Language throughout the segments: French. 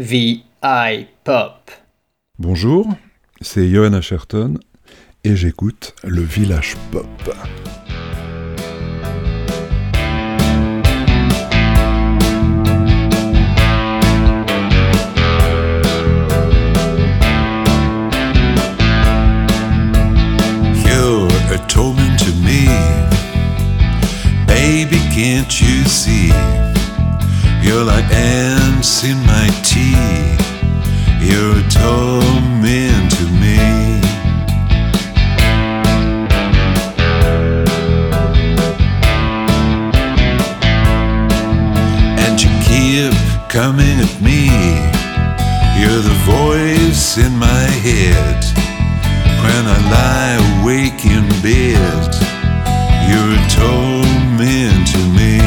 VI Pop. Bonjour, c'est Johan Asherton et j'écoute le Village Pop. You're like ants in my tea. You're a torment to me. And you keep coming at me. You're the voice in my head. When I lie awake in bed, you're a torment to me.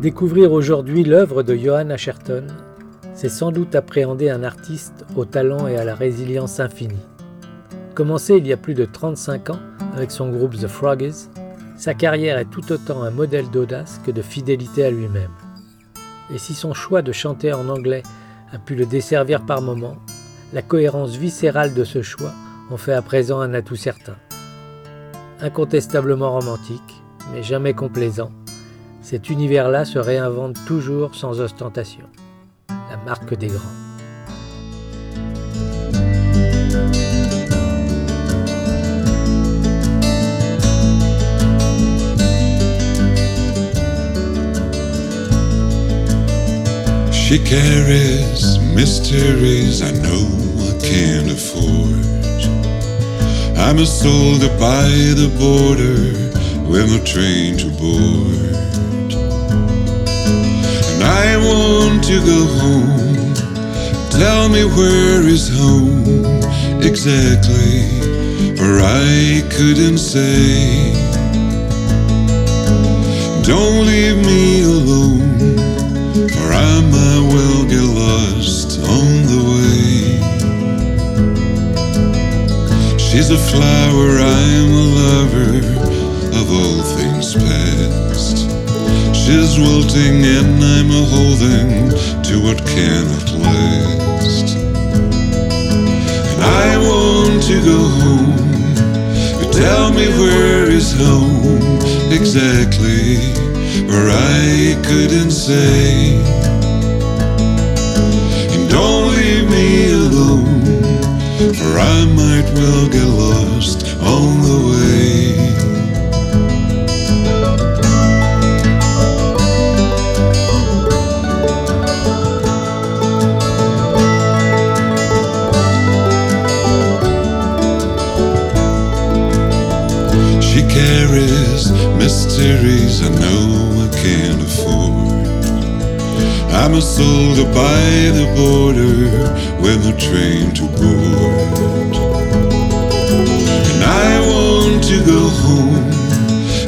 Découvrir aujourd'hui l'œuvre de Johann Asherton, c'est sans doute appréhender un artiste au talent et à la résilience infinie. Commencé il y a plus de 35 ans avec son groupe The Froggies, sa carrière est tout autant un modèle d'audace que de fidélité à lui-même. Et si son choix de chanter en anglais a pu le desservir par moments, la cohérence viscérale de ce choix en fait à présent un atout certain. Incontestablement romantique, mais jamais complaisant, cet univers-là se réinvente toujours sans ostentation. La marque des grands. She carries mysteries I know I can't afford. I'm a soldier by the border with no train to board. I want to go home. Tell me where is home exactly, for I couldn't say. Don't leave me alone, for I might well get lost on the way. She's a flower, I'm a lover of all things past. She's wilting and I'm a holding to what cannot last. And I want to go home. You tell me where is home exactly, or I couldn't say. And don't leave me alone, for I might well get lost on the way. I'm a soldier by the border when the train to board. And I want to go home.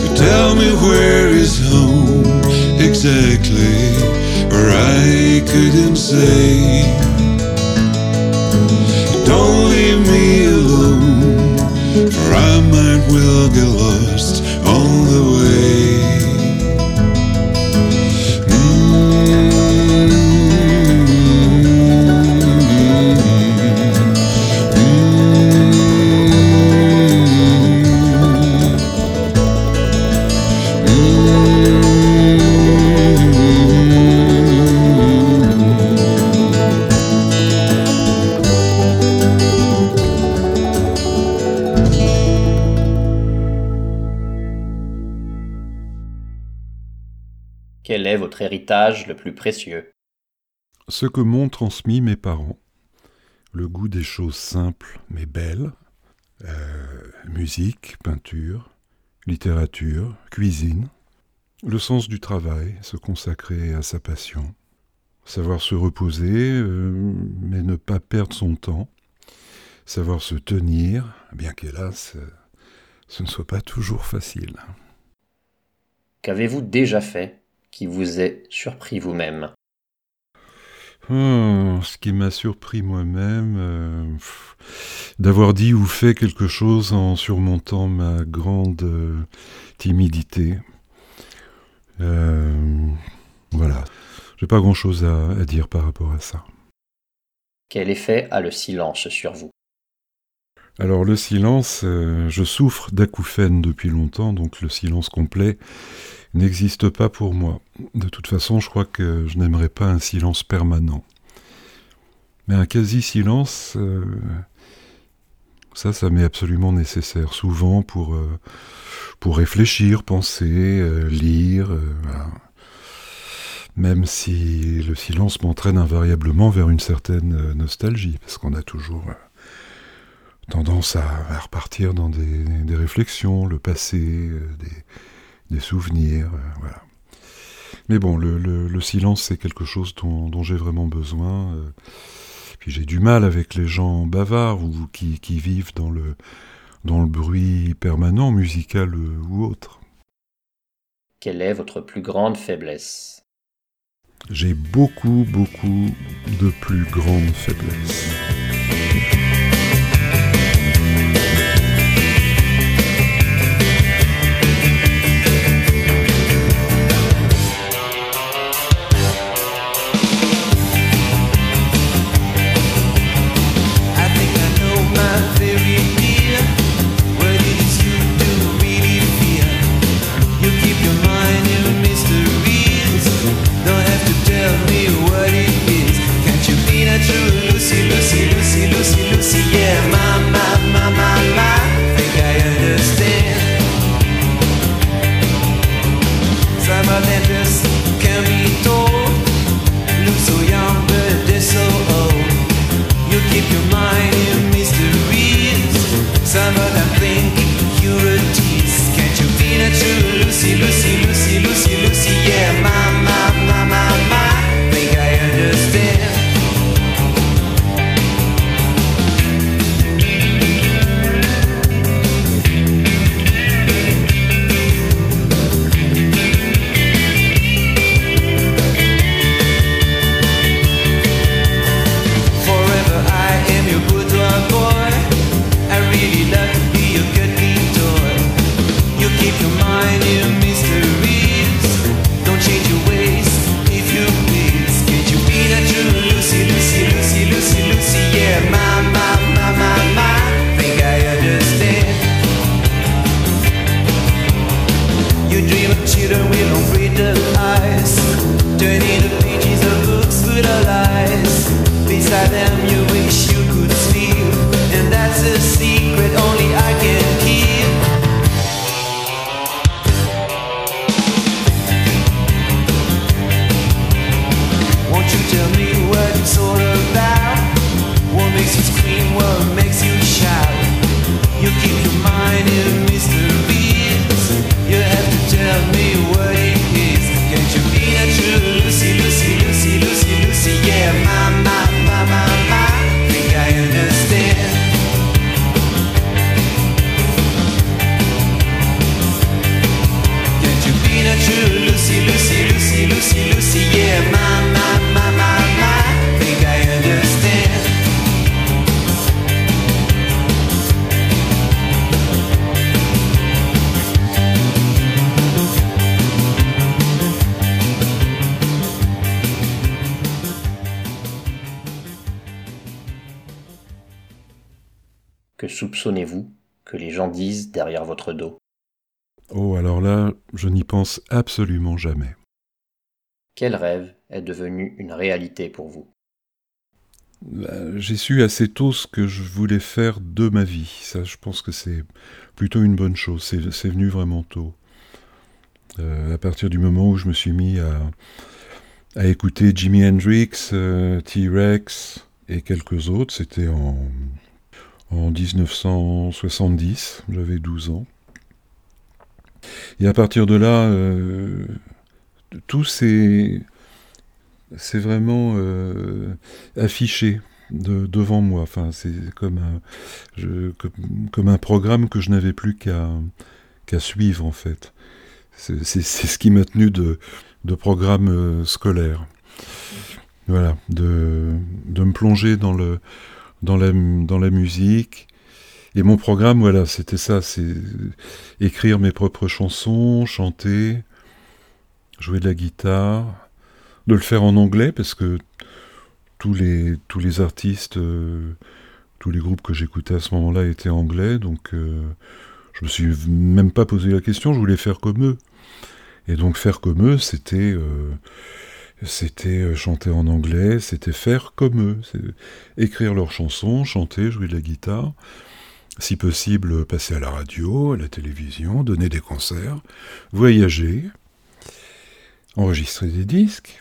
You Tell me where is home exactly, or I couldn't say. Don't leave me alone, for I might well get lost le plus précieux. Ce que m'ont transmis mes parents, le goût des choses simples mais belles, euh, musique, peinture, littérature, cuisine, le sens du travail, se consacrer à sa passion, savoir se reposer euh, mais ne pas perdre son temps, savoir se tenir, bien qu'hélas, euh, ce ne soit pas toujours facile. Qu'avez-vous déjà fait qui vous ait surpris vous-même Oh, ce qui m'a surpris moi-même, euh, d'avoir dit ou fait quelque chose en surmontant ma grande euh, timidité. Euh, voilà, j'ai pas grand-chose à, à dire par rapport à ça. Quel effet a le silence sur vous? Alors le silence, euh, je souffre d'acouphènes depuis longtemps, donc le silence complet n'existe pas pour moi. De toute façon, je crois que je n'aimerais pas un silence permanent. Mais un quasi-silence, euh, ça, ça m'est absolument nécessaire, souvent pour, euh, réfléchir, penser, lire. Même si le silence m'entraîne invariablement vers une certaine nostalgie, parce qu'on a toujours tendance à, à repartir dans des, des réflexions, le passé, euh, des, des souvenirs, euh, voilà. Mais bon, le, le- le silence, c'est quelque chose dont, dont j'ai vraiment besoin. euh. Puis j'ai du mal avec les gens bavards ou qui, qui vivent dans le, dans le bruit permanent, musical ou autre. Quelle est votre plus grande faiblesse? J'ai beaucoup, beaucoup de plus grandes faiblesses. Absolument jamais. Quel rêve est devenu une réalité pour vous? Bah, J'ai su assez tôt ce que je voulais faire de ma vie. Ça, je pense que c'est plutôt une bonne chose. C'est c'est venu vraiment tôt. Euh, à partir du moment où je me suis mis à, à écouter Jimi Hendrix, euh, T-Rex et quelques autres, c'était en, en 1970, j'avais 12 ans. Et à partir de là, euh, tout c'est vraiment euh, affiché de- devant moi. Enfin, c'est comme un, comme, un programme que je n'avais plus qu'à suivre en fait. C'est ce qui m'a tenu de, de programme euh, scolaire. Voilà, de, de me plonger dans, le, dans, la, dans la musique. Et mon programme, voilà, c'était ça, c'est écrire mes propres chansons, chanter, jouer de la guitare, de le faire en anglais parce que tous les, artistes, euh, tous les groupes que j'écoutais à ce moment-là étaient anglais, donc euh, je me suis même pas posé la question, je voulais faire comme eux. Et donc faire comme eux, c'était euh, c'était euh, chanter en anglais, c'était faire comme eux, écrire leurs chansons, chanter, jouer de la guitare, si possible passer à la radio, à la télévision, donner des concerts, voyager, enregistrer des disques.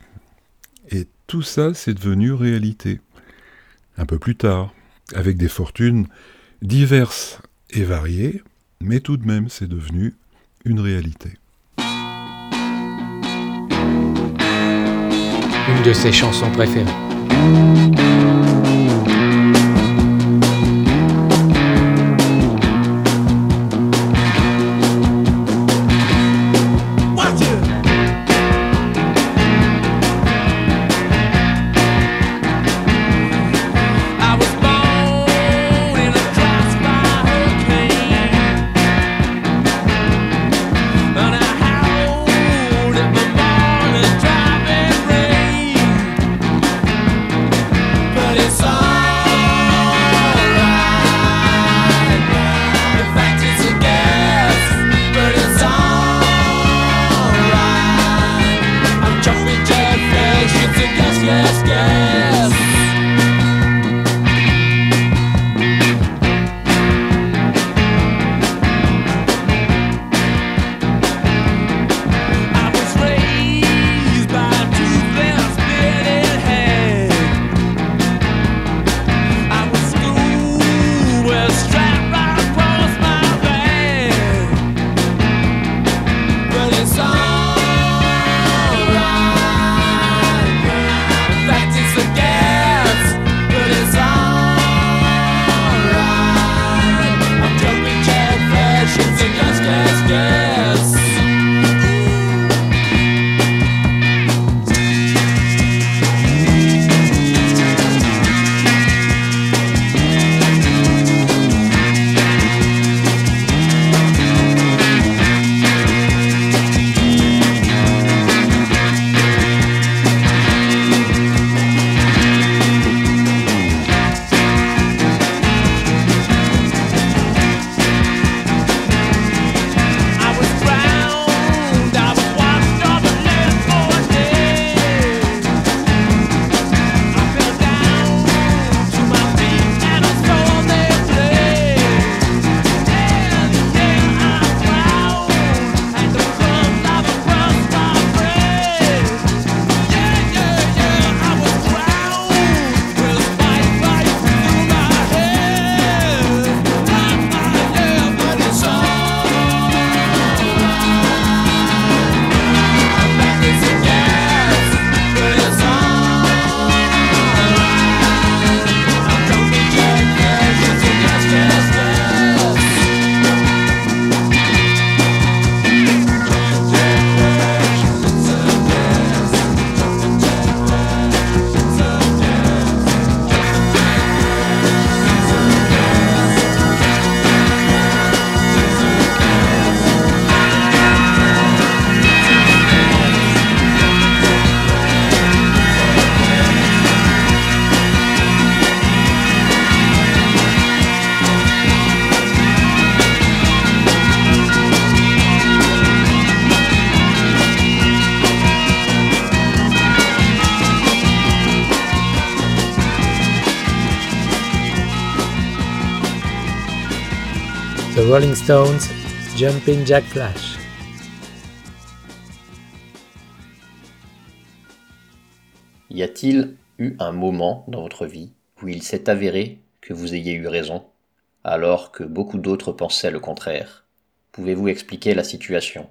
Et tout ça, c'est devenu réalité. Un peu plus tard, avec des fortunes diverses et variées, mais tout de même, c'est devenu une réalité. Une de ses chansons préférées. Stones, Jumping Jack Flash. Y a-t-il eu un moment dans votre vie où il s'est avéré que vous ayez eu raison, alors que beaucoup d'autres pensaient le contraire? Pouvez-vous expliquer la situation?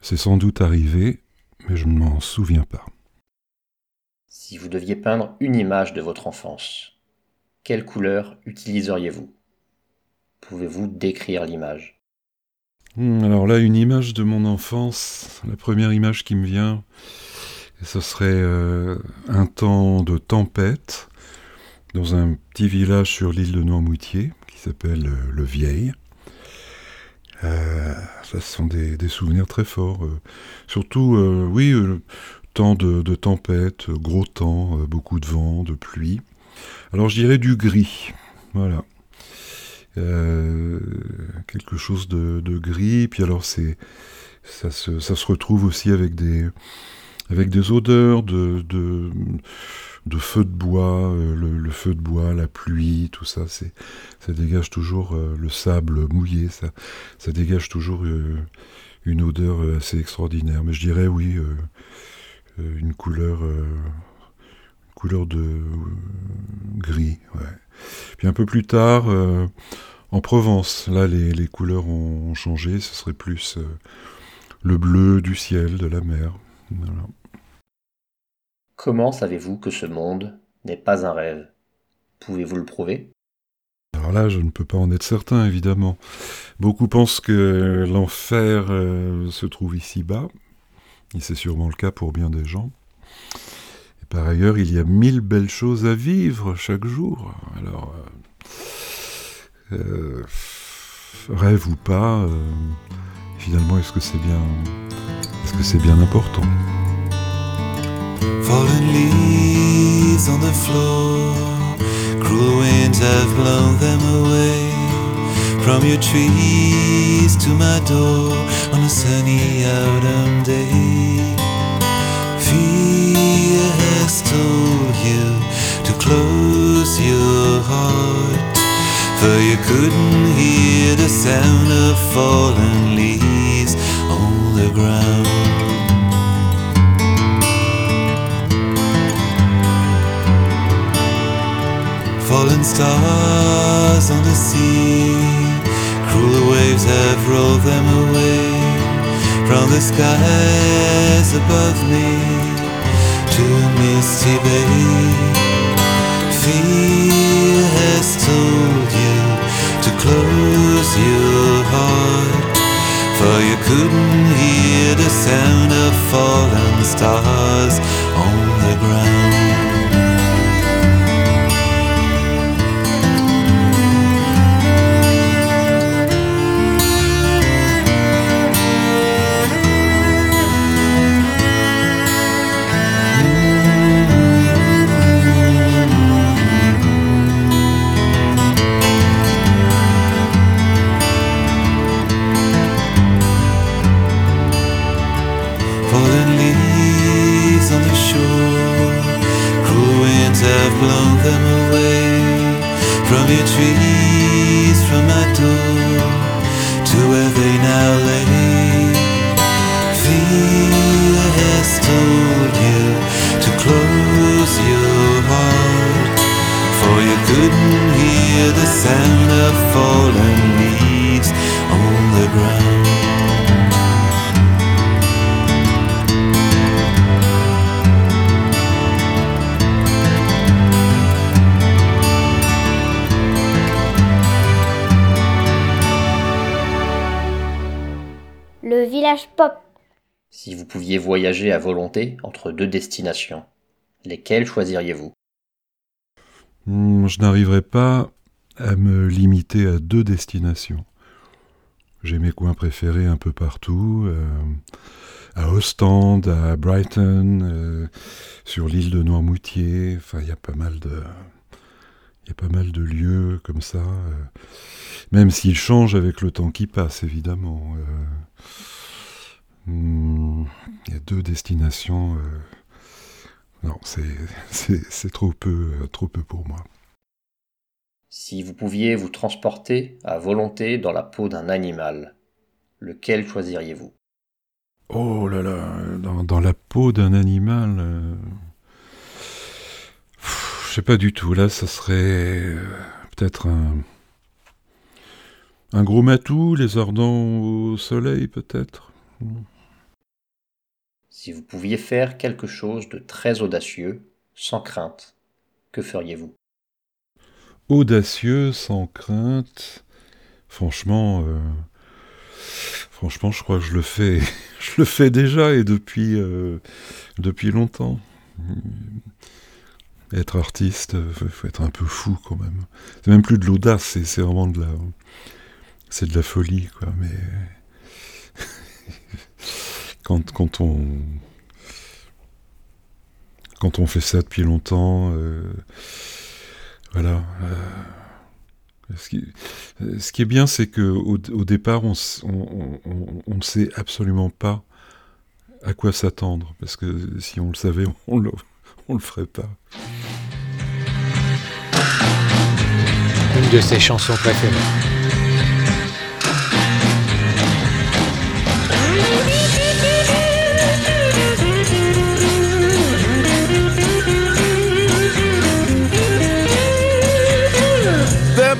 C'est sans doute arrivé, mais je ne m'en souviens pas. Si vous deviez peindre une image de votre enfance, quelle couleur utiliseriez-vous? Pouvez-vous décrire l'image? Hmm, Alors là, une image de mon enfance, la première image qui me vient, ce serait euh, un temps de tempête dans un petit village sur l'île de Noirmoutier qui s'appelle euh, Le Vieil. Euh, ça, ce sont des, souvenirs très forts. surtout, oui, temps de, de tempête, gros temps, beaucoup de vent, de pluie. Alors je dirais du gris, voilà. Euh, quelque chose de, de gris, puis alors c'est ça se, ça se retrouve aussi avec des avec des odeurs de, de, de feu de bois, euh, le, le feu de bois, la pluie, tout ça, c'est ça dégage toujours euh, le sable mouillé, ça, ça dégage toujours une odeur assez extraordinaire. Mais je dirais oui, une couleur, couleur de euh, gris, ouais. Puis un peu plus tard, euh, en Provence, là les, les couleurs ont, changé, ce serait plus euh, le bleu du ciel, de la mer. Voilà. Comment savez-vous que ce monde n'est pas un rêve? Pouvez-vous le prouver? Alors là, je ne peux pas en être certain, évidemment. Beaucoup pensent que l'enfer euh, se trouve ici-bas, et c'est sûrement le cas pour bien des gens. Par ailleurs, il y a mille belles choses à vivre chaque jour. Alors, euh, euh, rêve ou pas, euh, finalement, est-ce que c'est bien, est-ce que c'est bien important? Fallen leaves on the floor, cruel winds have blown them away. From your trees to my door on a sunny autumn day. Told you to close your heart, for you couldn't hear the sound of fallen leaves on the ground. Fallen stars on the sea, cruel waves have rolled them away from the skies above me to misty bay. Fear has told you to close your heart, for you couldn't hear the sound of fallen stars on the ground. Voyager à volonté entre deux destinations, lesquelles choisiriez-vous? Hmm, Je n'arriverai pas à me limiter à deux destinations. J'ai mes coins préférés un peu partout, euh, à Ostende, à Brighton, euh, sur l'île de Noirmoutier. Enfin, il y a pas mal de, il y a pas mal de lieux comme ça. euh, même s'ils changent avec le temps qui passe, évidemment. Hmm, Il y a deux destinations. euh, non, c'est trop peu, euh, trop peu pour moi. Si vous pouviez vous transporter à volonté dans la peau d'un animal, lequel choisiriez-vous? Oh là là, dans, dans la peau d'un animal. euh, pff, Je sais pas du tout. Là, ça serait euh, peut-être un. Un gros matou, les ardents au soleil, peut-être. Si vous pouviez faire quelque chose de très audacieux, sans crainte, que feriez-vous? Audacieux, sans crainte. Franchement, euh, franchement, je crois que je le fais. Je le fais déjà et depuis, euh, depuis longtemps. Être artiste, euh, faut, être un peu fou quand même. C'est même plus de l'audace, c'est vraiment de la, de la folie, quoi. Mais quand, on, quand on fait ça depuis longtemps, euh, voilà. euh, ce, qui, est bien, c'est que au, départ, on, ne sait absolument pas à quoi s'attendre, parce que si on le savait, on le, on le ferait pas. Une de ses chansons préférées.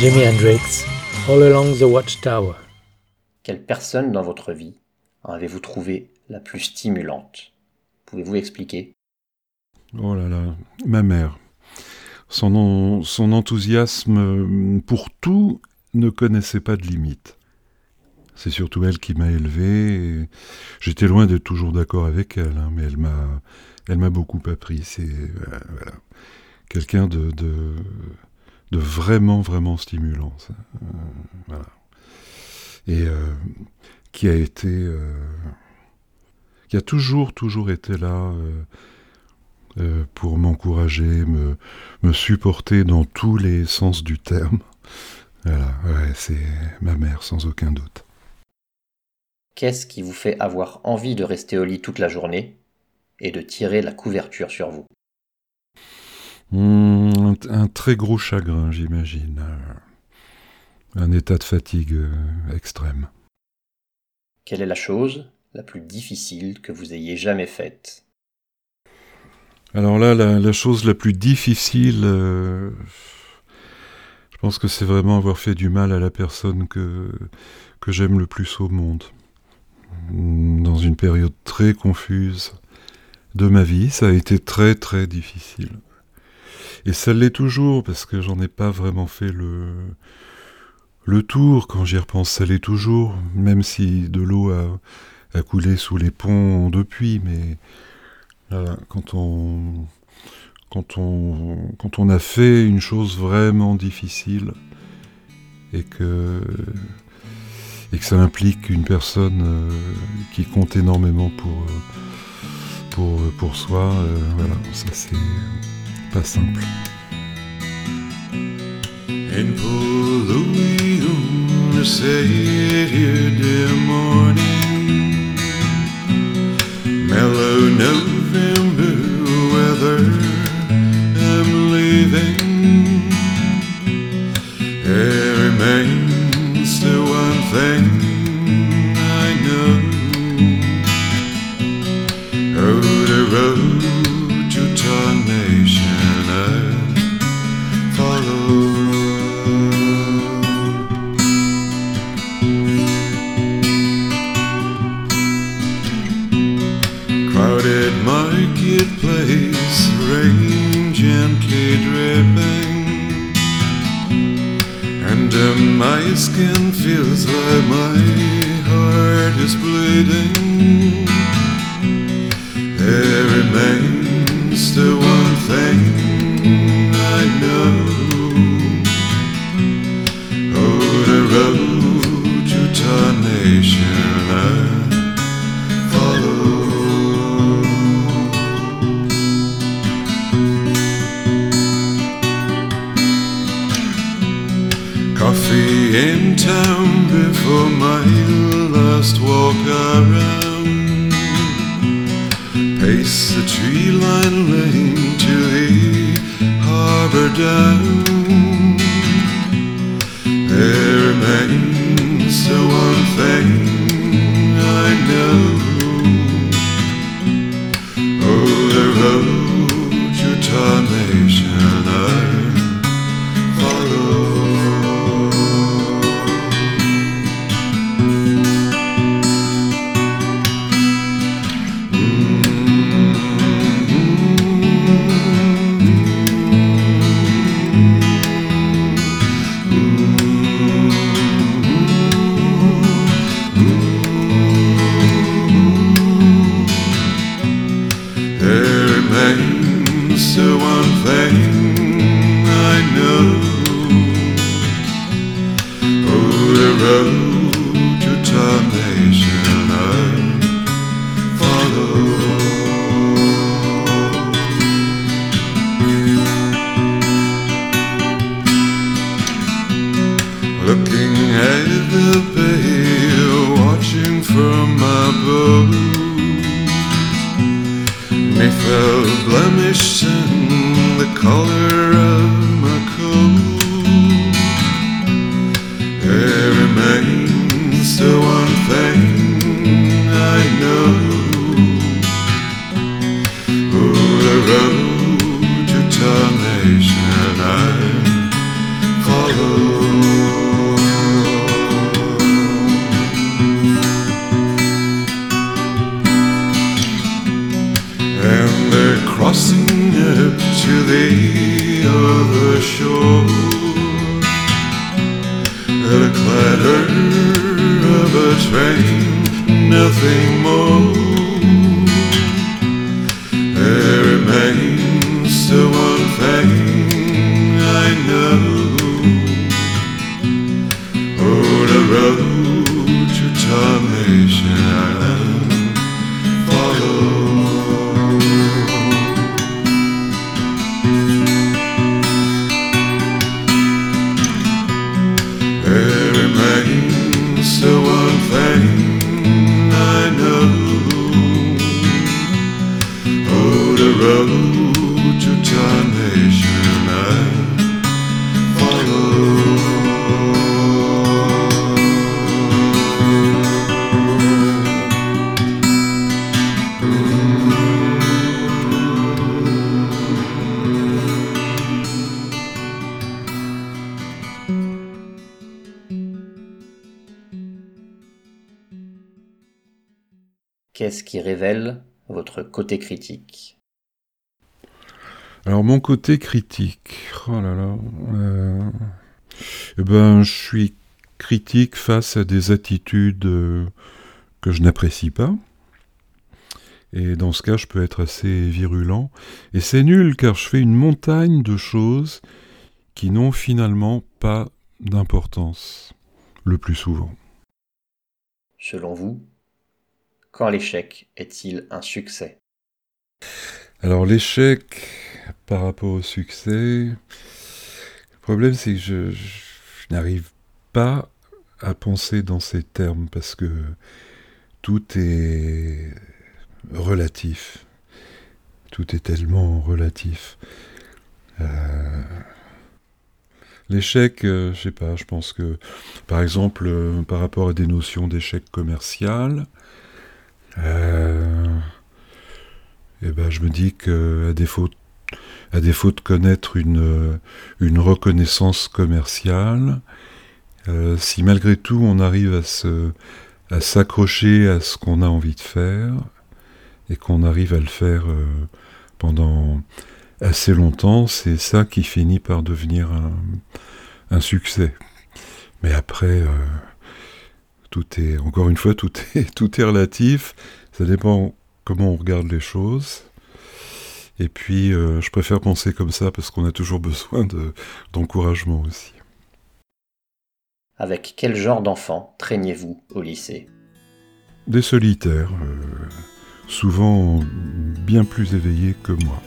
Jimi Hendrix, All Along the Watchtower. Quelle personne dans votre vie avez-vous trouvé la plus stimulante? Pouvez-vous expliquer? Oh là là, ma mère. Son, en- son enthousiasme euh, pour tout ne connaissait pas de limite. C'est surtout elle qui m'a élevé. J'étais loin d'être toujours d'accord avec elle, hein, mais elle m'a, elle m'a beaucoup appris. C'est euh, voilà, quelqu'un de, de, de vraiment, vraiment stimulant. ça. Euh, voilà. Et euh, qui a été, euh, qui a toujours, toujours été là. pour m'encourager, me, me supporter dans tous les sens du terme. Voilà, ouais, c'est ma mère sans aucun doute. Qu'est-ce qui vous fait avoir envie de rester au lit toute la journée et de tirer la couverture sur vous? Hmm, un, très gros chagrin, j'imagine. Un état de fatigue euh, extrême. Quelle est la chose la plus difficile que vous ayez jamais faite? Alors là, la, la chose la plus difficile, euh, je pense que c'est vraiment avoir fait du mal à la personne que, que j'aime le plus au monde. Dans une période très confuse de ma vie, ça a été très très difficile. Et ça l'est toujours, parce que j'en ai pas vraiment fait le, le tour. Quand j'y repense, ça l'est toujours, même si de l'eau a, coulé sous les ponts depuis, mais quand on, quand on, quand on a fait une chose vraiment difficile et que, et que ça implique une personne euh, qui compte énormément pour, euh, pour, pour soi, euh, voilà, ça c'est pas simple. In Puluium, say here, dear morning. Mellow November weather, I'm leaving. There remains the one thing skin feels like my heart is bleeding. There remains the one thing town before my last walk around. Pace the tree line lane to the harbor down. There remains the one thing I know. The one thing critique Alors mon côté critique, oh là là, euh, eh ben je suis critique face à des attitudes euh, que je n'apprécie pas. Et dans ce cas, je peux être assez virulent. Et c'est nul car je fais une montagne de choses qui n'ont finalement pas d'importance, le plus souvent. Selon vous, quand l'échec est-il un succès? Alors l'échec par rapport au succès, le problème c'est que je, n'arrive pas à penser dans ces termes parce que tout est relatif. Tout est tellement relatif. Euh, L'échec, euh, je sais pas, je pense que, par exemple, euh, par rapport à des notions d'échec commercial, euh, eh ben, je me dis que à défaut, à défaut de connaître une, euh, une reconnaissance commerciale, euh, si malgré tout on arrive à se, à s'accrocher à ce qu'on a envie de faire et qu'on arrive à le faire euh, pendant assez longtemps, c'est ça qui finit par devenir un, un succès. Mais après, tout est, encore une fois, tout est, tout est relatif. Ça dépend comment on regarde les choses. Et puis, euh, je préfère penser comme ça parce qu'on a toujours besoin de, d'encouragement aussi. Avec quel genre d'enfant traîniez-vous au lycée? Des solitaires, euh, souvent bien plus éveillés que moi.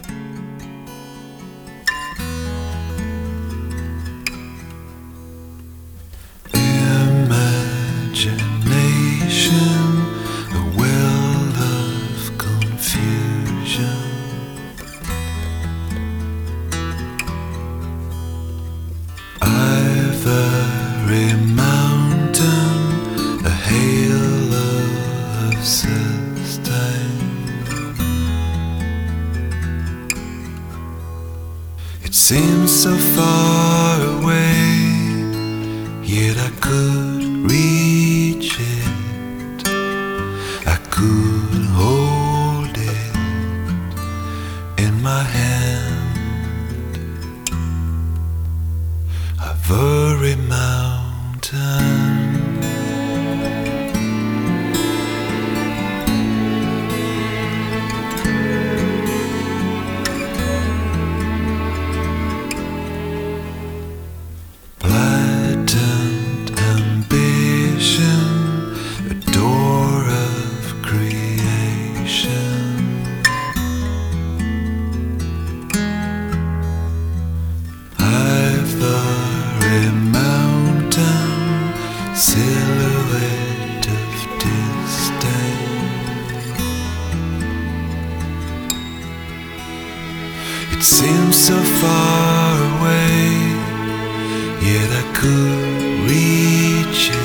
Yet I could reach it.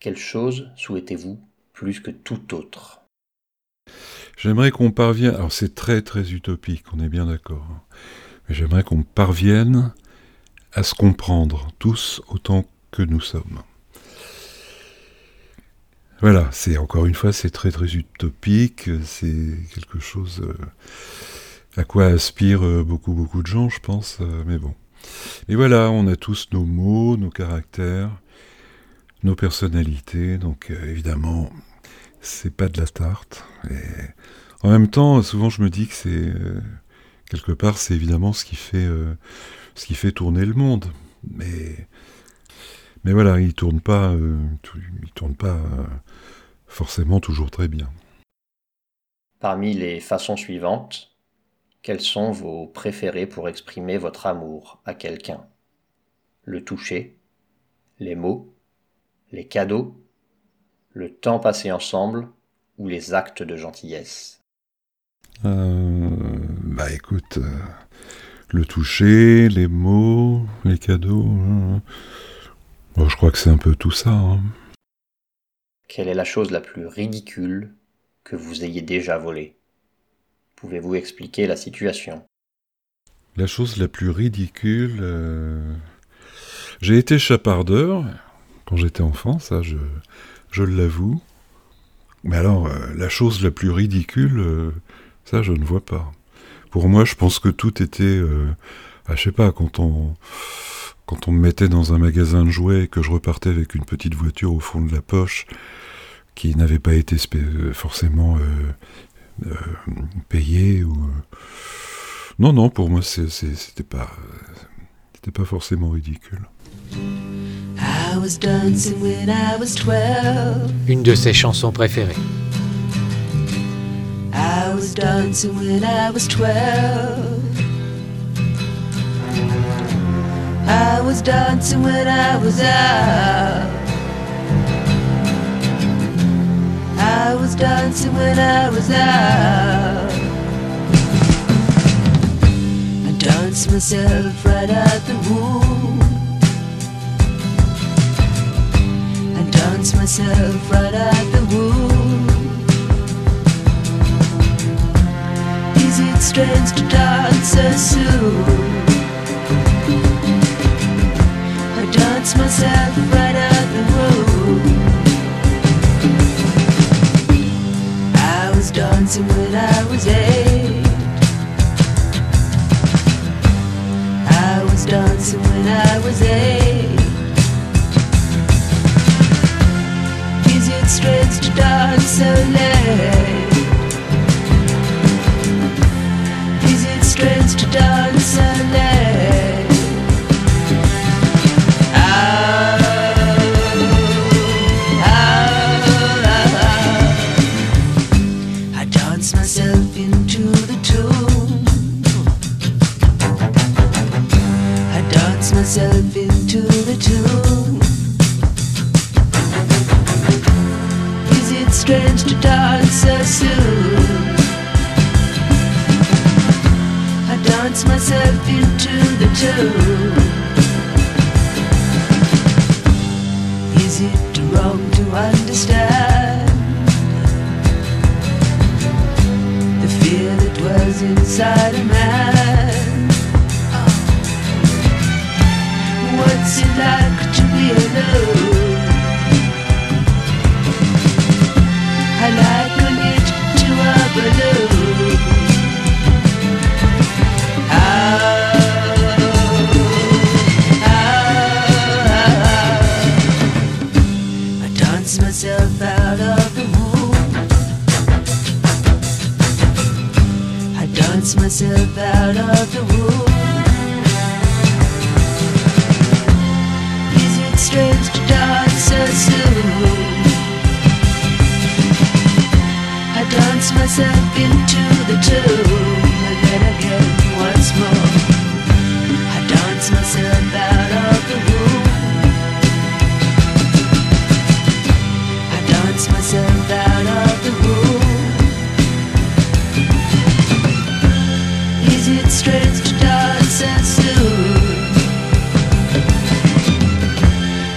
Quelle chose souhaitez-vous plus que tout autre? J'aimerais qu'on parvienne, alors c'est très très utopique, on est bien d'accord, hein. mais j'aimerais qu'on parvienne à se comprendre tous autant que nous sommes. Voilà, c'est encore une fois, c'est très très utopique, c'est quelque chose euh, à quoi aspirent euh, beaucoup beaucoup de gens, je pense, euh, mais bon. Et voilà, on a tous nos mots, nos caractères, nos personnalités, donc euh, évidemment, c'est pas de la tarte. Et en même temps, souvent je me dis que c'est euh, quelque part, c'est évidemment ce qui fait euh, ce qui fait tourner le monde. Mais mais voilà, il tourne pas, il tourne pas forcément toujours très bien. Parmi les façons suivantes, quelles sont vos préférées pour exprimer votre amour à quelqu'un? Le toucher, les mots, les cadeaux, le temps passé ensemble ou les actes de gentillesse Euh, bah écoute, euh, le toucher, les mots, les cadeaux. hein. Bon, je crois que c'est un peu tout ça. hein. Quelle est la chose la plus ridicule que vous ayez déjà volée? Pouvez-vous expliquer la situation? La chose la plus ridicule. euh, J'ai été chapardeur quand j'étais enfant, ça je, l'avoue. Mais alors, euh, la chose la plus ridicule, euh, ça je ne vois pas. Pour moi, je pense que tout était. euh, ah, je sais pas, quand on. Quand on me mettait dans un magasin de jouets et que je repartais avec une petite voiture au fond de la poche qui n'avait pas été forcément payée ou. non, non, pour moi, c'était pas, c'était pas forcément ridicule. I was dancing when I was 12. Une de ses chansons préférées. I was dancing when I was 12. I was dancing when I was out. I was dancing when I was out. I danced myself right out the womb. Danced myself right out the womb. Is it strange to dance so soon? I dance myself right out the room. I was dancing when I was eight. I was dancing when I was eight. Strange to dance so late? Is it strange to dance late?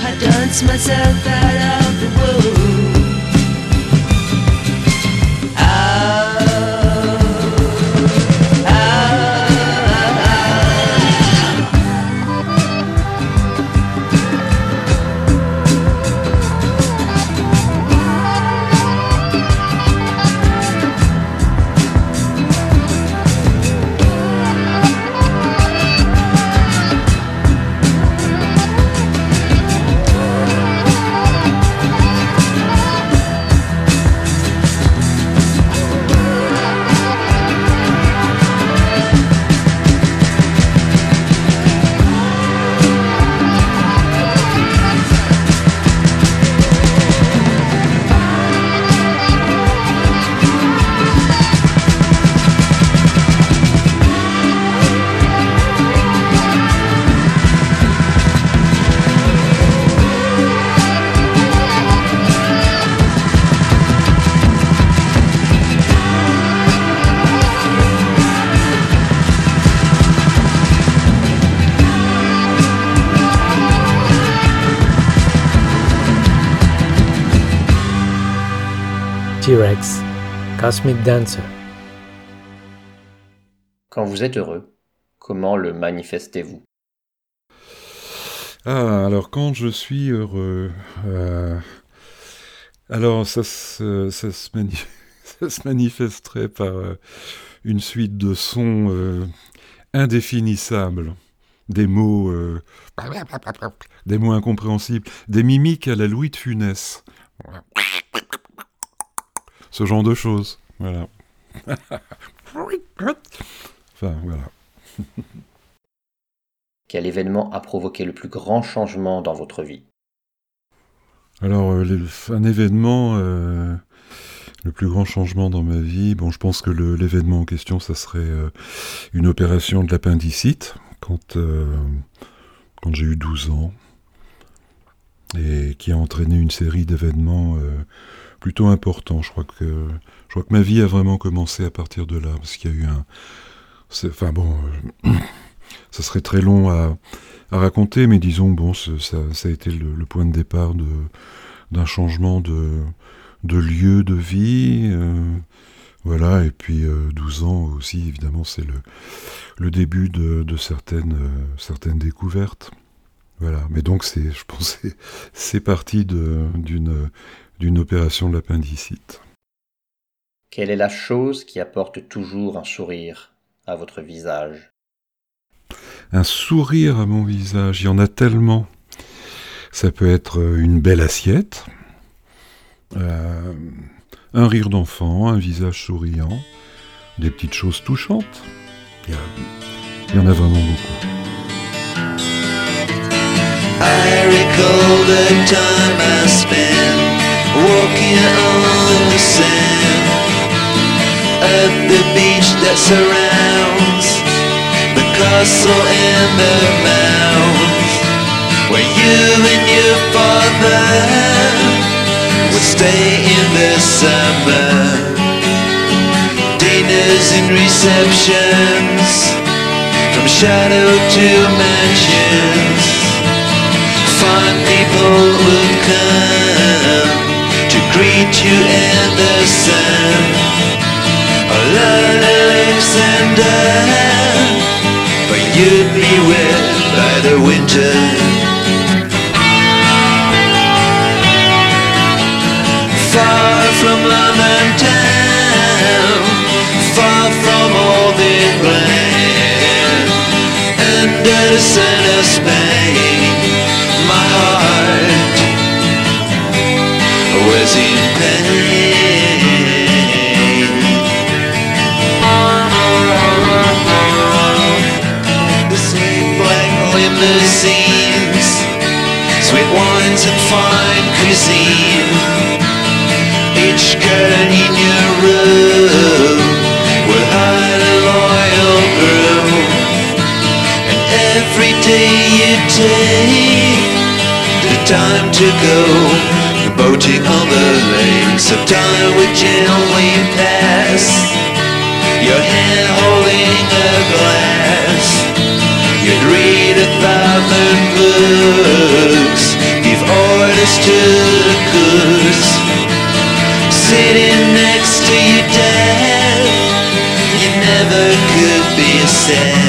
I dance myself out of the womb. T-Rex, Cosmic Dancer. Quand vous êtes heureux, comment le manifestez-vous? Ah, alors quand je suis heureux, euh, alors ça se, ça, se mani- ça se manifesterait par euh, une suite de sons euh, indéfinissables, des mots, euh, des mots incompréhensibles, des mimiques à la Louis de Funès. Ce genre de choses, voilà. Enfin, voilà. Quel événement a provoqué le plus grand changement dans votre vie? Alors, euh, un événement, euh, le plus grand changement dans ma vie, bon, je pense que l'événement en question, ça serait euh, une opération de l'appendicite quand, euh, quand j'ai eu 12 ans et qui a entraîné une série d'événements euh, plutôt importants. Je crois que je crois que ma vie a vraiment commencé à partir de là parce qu'il y a eu un, enfin bon, euh, ça serait très long à raconter, mais disons, bon, ça, ça a été le, point de départ de, d'un changement de, de lieu de vie. euh, voilà, et puis euh, 12 ans aussi, évidemment, c'est le, le début de, de certaines, euh, certaines découvertes. Voilà, mais donc c'est, je pense, c'est, parti d'une, d'une opération de l'appendicite. Quelle est la chose qui apporte toujours un sourire à votre visage? Un sourire à mon visage. Il y en a tellement. Ça peut être une belle assiette, euh, un rire d'enfant, un visage souriant, des petites choses touchantes. Il y, a- il y en a vraiment beaucoup. I recall the time I spent walking on the at the beach that surrounds the castle and the mounds where you and your father would stay in the summer. Dinners and receptions from shadow to mansions Fine people would come to greet you in the sun. Alone Alexander, but you'd be wet by the winter. Far from London town, far from all the land, under the sun of Spain, my heart was in pain. The sweet black limousines, sweet wines and fine cuisine. Each girl in your room will hide a loyal groom, and every day you take the time to go boating on the lakes of time would gently pass. Your hand holding a glass. You'd read a thousand books. Give orders to the cooks sitting next to your dad you never could be sad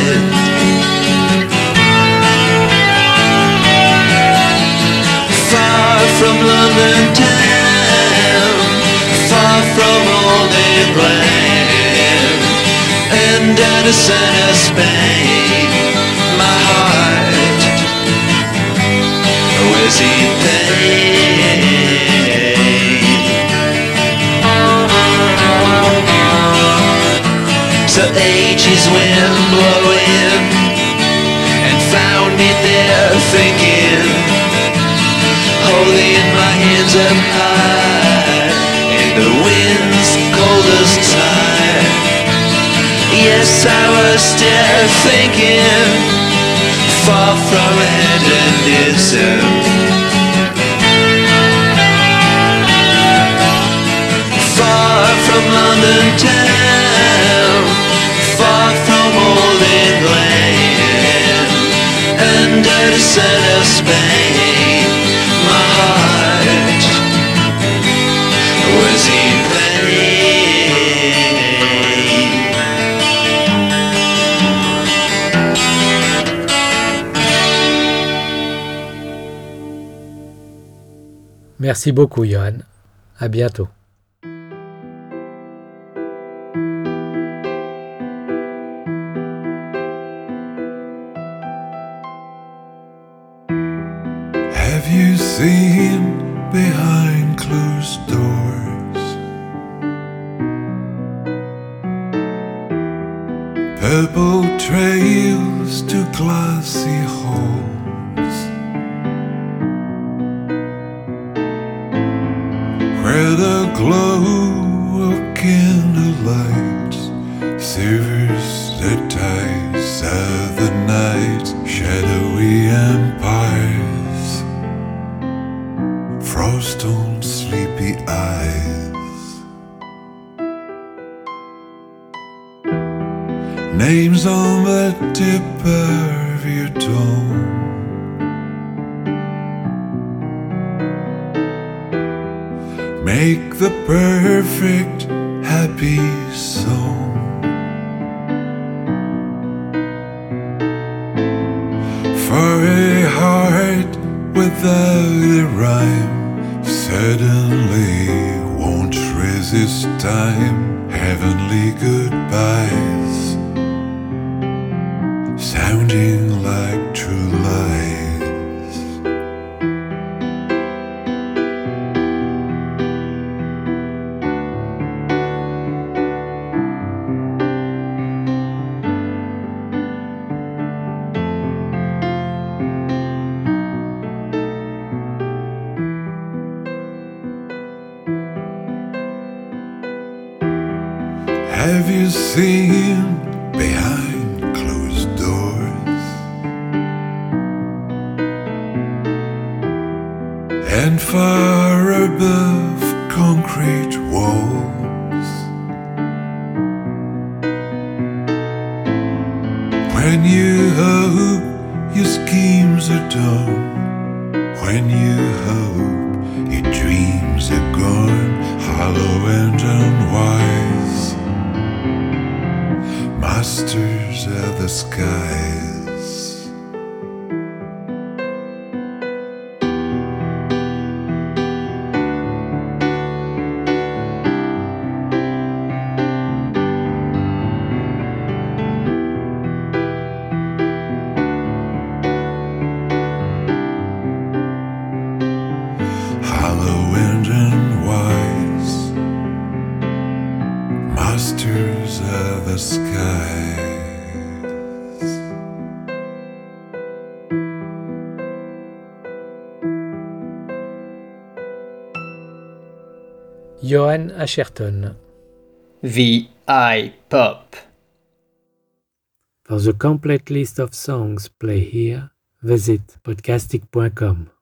at the sun Spain, my heart was in pain. So ages went blowing, and found me there thinking holding my hands up high Yes, I was still thinking, far from hedonism. Far from London town, far from old England, under the sun of Spain my heart Merci beaucoup, Johan. À bientôt. Asherton. V.I. Pop. For the complete list of songs play here, visit podcastic.com.